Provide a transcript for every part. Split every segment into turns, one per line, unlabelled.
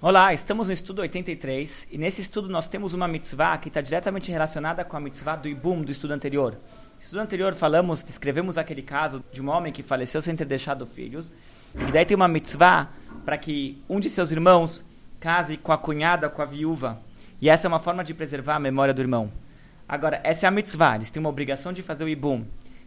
Olá, estamos no estudo 83 e nesse estudo nós temos uma mitzvah que está diretamente relacionada com a mitzvah do Ibum do estudo anterior. No estudo anterior falamos, descrevemos aquele caso de um homem que faleceu sem ter deixado filhos e daí tem uma mitzvah para que um de seus irmãos case com a cunhada, com a viúva. E essa é uma forma de preservar a memória do irmão. Agora, essa é a mitzvah, eles têm uma obrigação de fazer o Ibum.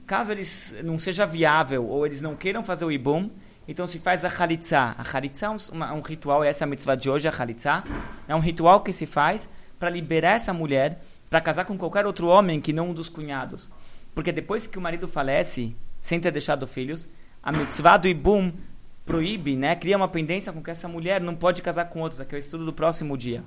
Caso eles não seja viável ou eles não queiram fazer o Ibum, então se faz a Khalitsa. A Khalitsa é um, um, ritual, essa é a mitzvah de hoje, a Khalitsa. É um ritual que se faz para liberar essa mulher para casar com qualquer outro homem que não um dos cunhados. Porque depois que o marido falece, sem ter deixado filhos, a mitzvah do Ibum proíbe, né, cria uma pendência com que essa mulher não pode casar com outros. Aqui é o estudo do próximo dia.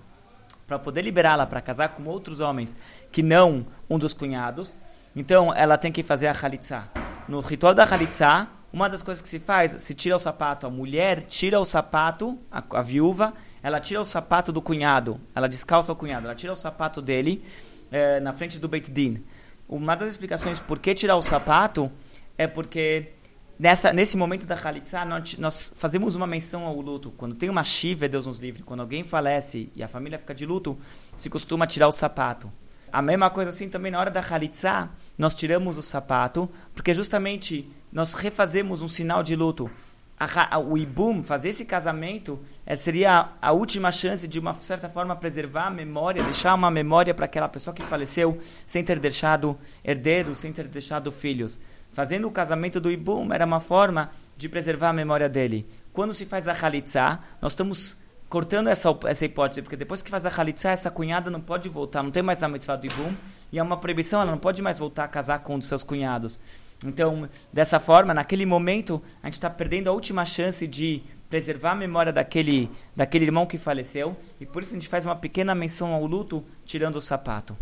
Para poder liberá-la para casar com outros homens que não um dos cunhados, então ela tem que fazer a Khalitsa. No ritual da Khalitsa, uma das coisas que se faz, se tira o sapato, a mulher tira o sapato, a, a viúva, ela tira o sapato do cunhado, ela descalça o cunhado, ela tira o sapato dele é, na frente do Beit Din. Uma das explicações por que tirar o sapato é porque nessa, nesse momento da Khalitsa, nós, nós, fazemos uma menção ao luto. Quando tem uma shiva, Deus nos livre, quando alguém falece e a família fica de luto, se costuma tirar o sapato. A mesma coisa assim também na hora da Khalitsa, nós tiramos o sapato, porque justamente nós refazemos um sinal de luto. A, a, o Ibum, fazer esse casamento, é, seria a, a, última chance de, uma certa forma, preservar a memória, deixar uma memória para aquela pessoa que faleceu sem ter deixado herdeiros, sem ter deixado filhos. Fazendo o casamento do Ibum era uma forma de preservar a memória dele. Quando se faz a Khalitsa, nós estamos cortando essa, essa hipótese, porque depois que faz a Khalitsa, essa cunhada não pode voltar, não tem mais a mitzvah do Ibum, e é uma proibição, ela não pode mais voltar a casar com um dos seus cunhados. Então, dessa forma, naquele momento, a gente está perdendo a última chance de preservar a memória daquele, daquele irmão que faleceu, e por isso a gente faz uma pequena menção ao luto, tirando o sapato.